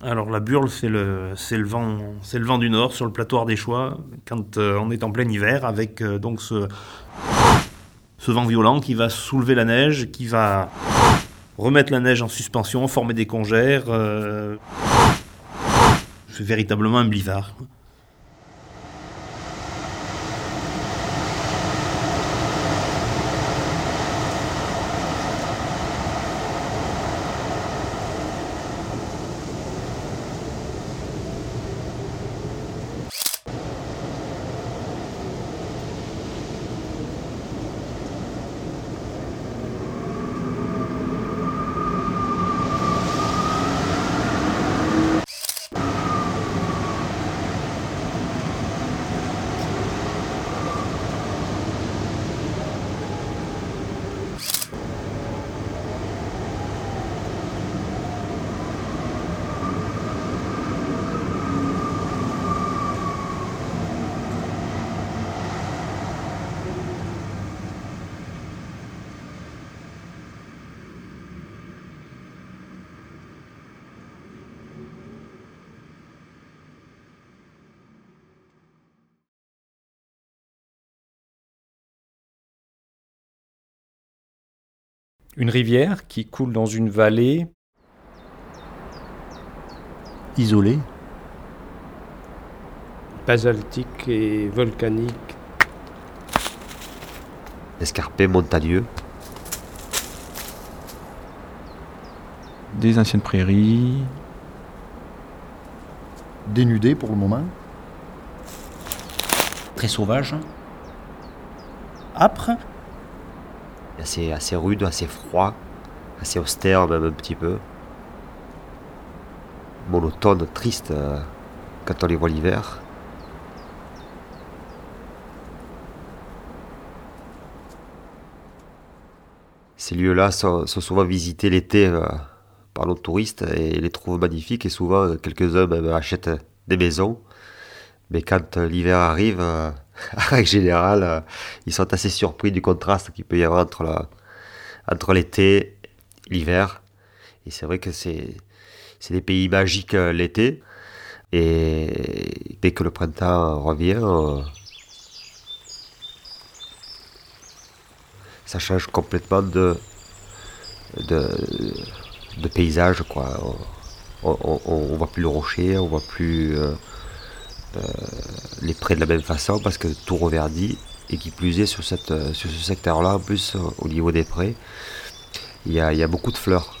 Alors la burle, c'est le, le vent, le vent du nord sur le plateau choix quand euh, on est en plein hiver avec euh, donc ce, ce vent violent qui va soulever la neige, qui va remettre la neige en suspension, former des congères. euh, c'est véritablement un blizzard. Une rivière qui coule dans une vallée Isolé. basaltique et volcanique. escarpé montagneux, Des anciennes prairies, Dénudé pour le moment. Très sauvage. Âpre. Assez, rude, assez froid, assez austère même un petit peu. Monotone, triste euh, quand on les voit l'hiver. Ces lieux-là sont, souvent visités l'été euh, par nos touristes et les trouvent magnifiques et souvent euh, quelques-uns achètent des maisons. Mais quand l'hiver arrive, en règle générale, euh, ils sont assez surpris du contraste qu'il peut y avoir entre, la- entre l'été et l'hiver. Et c'est vrai que c'est, des pays magiques euh, l'été. Et dès que le printemps revient, euh, ça change complètement de, paysage. Quoi. On, on, on, voit plus le rocher, on voit plus les prés de la même façon parce que tout reverdit. Et qui plus est sur, euh, ce secteur-là, en plus euh, au niveau des a, il y a beaucoup de fleurs.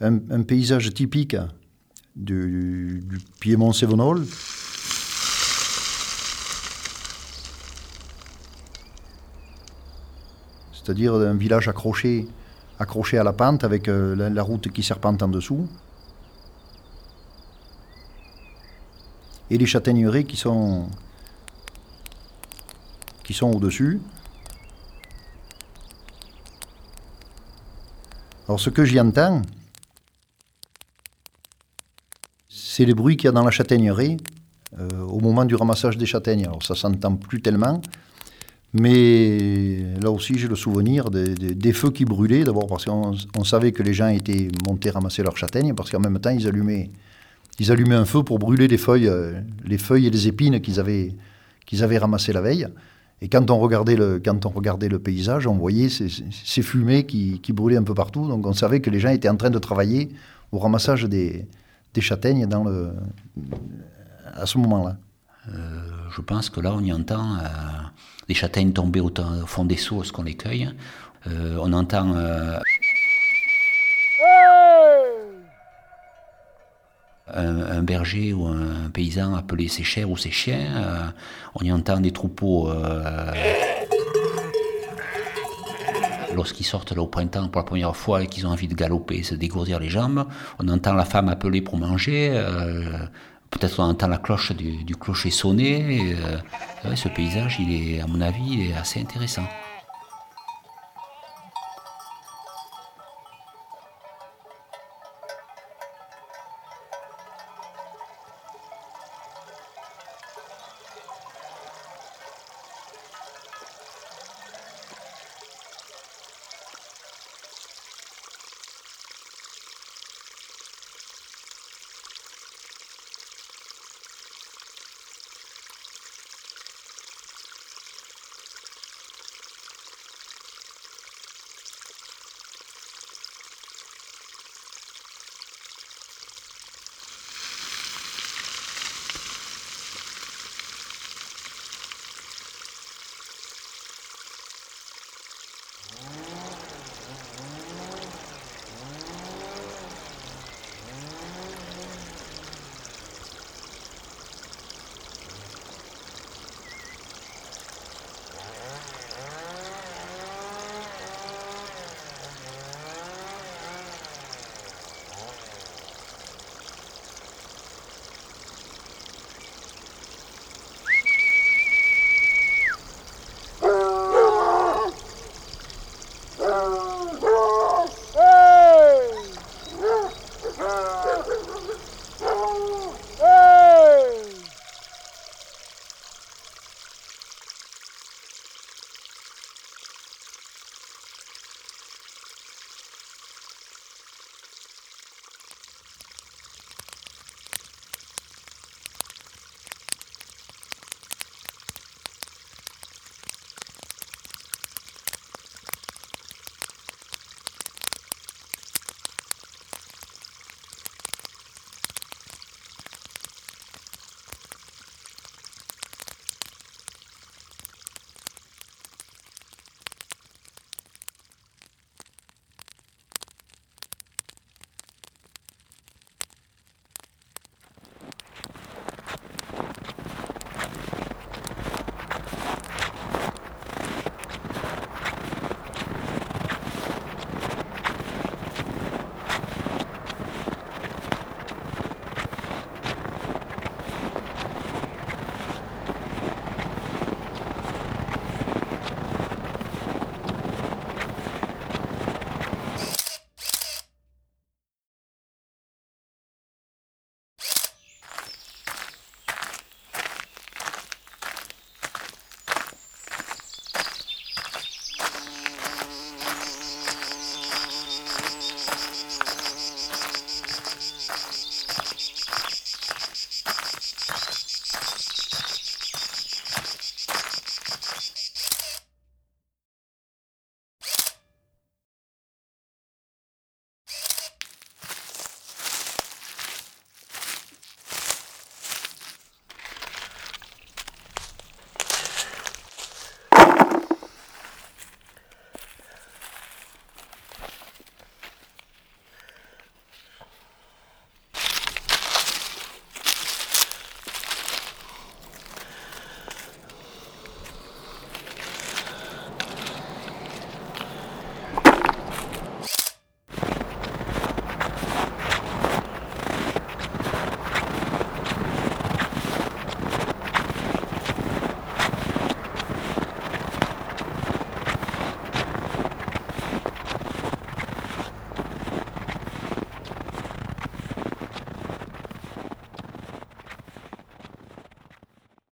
Un, paysage typique du, Piémont Sévenol. C'est-à-dire un village accroché, accroché à la pente avec euh, la, la route qui serpente en dessous. Et les châtaigneraies qui sont qui sont au-dessus. Alors ce que j'y entends, c'est les bruits qu'il y a dans la châtaigneraie euh, au moment du ramassage des châtaignes. Alors ça s'entend plus tellement, mais là aussi j'ai le souvenir des, des- feux qui brûlaient, d'abord parce qu'on on savait que les gens étaient montés ramasser leurs châtaignes, parce qu'en même temps ils allumaient, ils allumaient un feu pour brûler les feuilles, euh, les feuilles et les épines qu'ils avaient, avaient ramassées la veille. Et quand on regardait le, quand on regardait le paysage, on voyait ces fumées qui, qui brûlaient un peu partout. Donc on savait que les gens étaient en train de travailler au ramassage des, des châtaignes dans le, à ce moment-là. Je pense que là, on y entend euh, les châtaignes tomber au, fond des seaux lorsqu'on les cueille? Euh, on entend euh, un, berger ou un paysan appeler ses chers ou ses chiens. Euh, on y entend des troupeaux. euh, Lorsqu'ils sortent là au printemps pour la première fois et qu'ils ont envie de galoper, se dégourdir les jambes, on entend la femme appeler pour manger. euh, Peut-être on entend la cloche du, clocher sonner. euh, ce paysage, il est, à mon avis, est assez intéressant.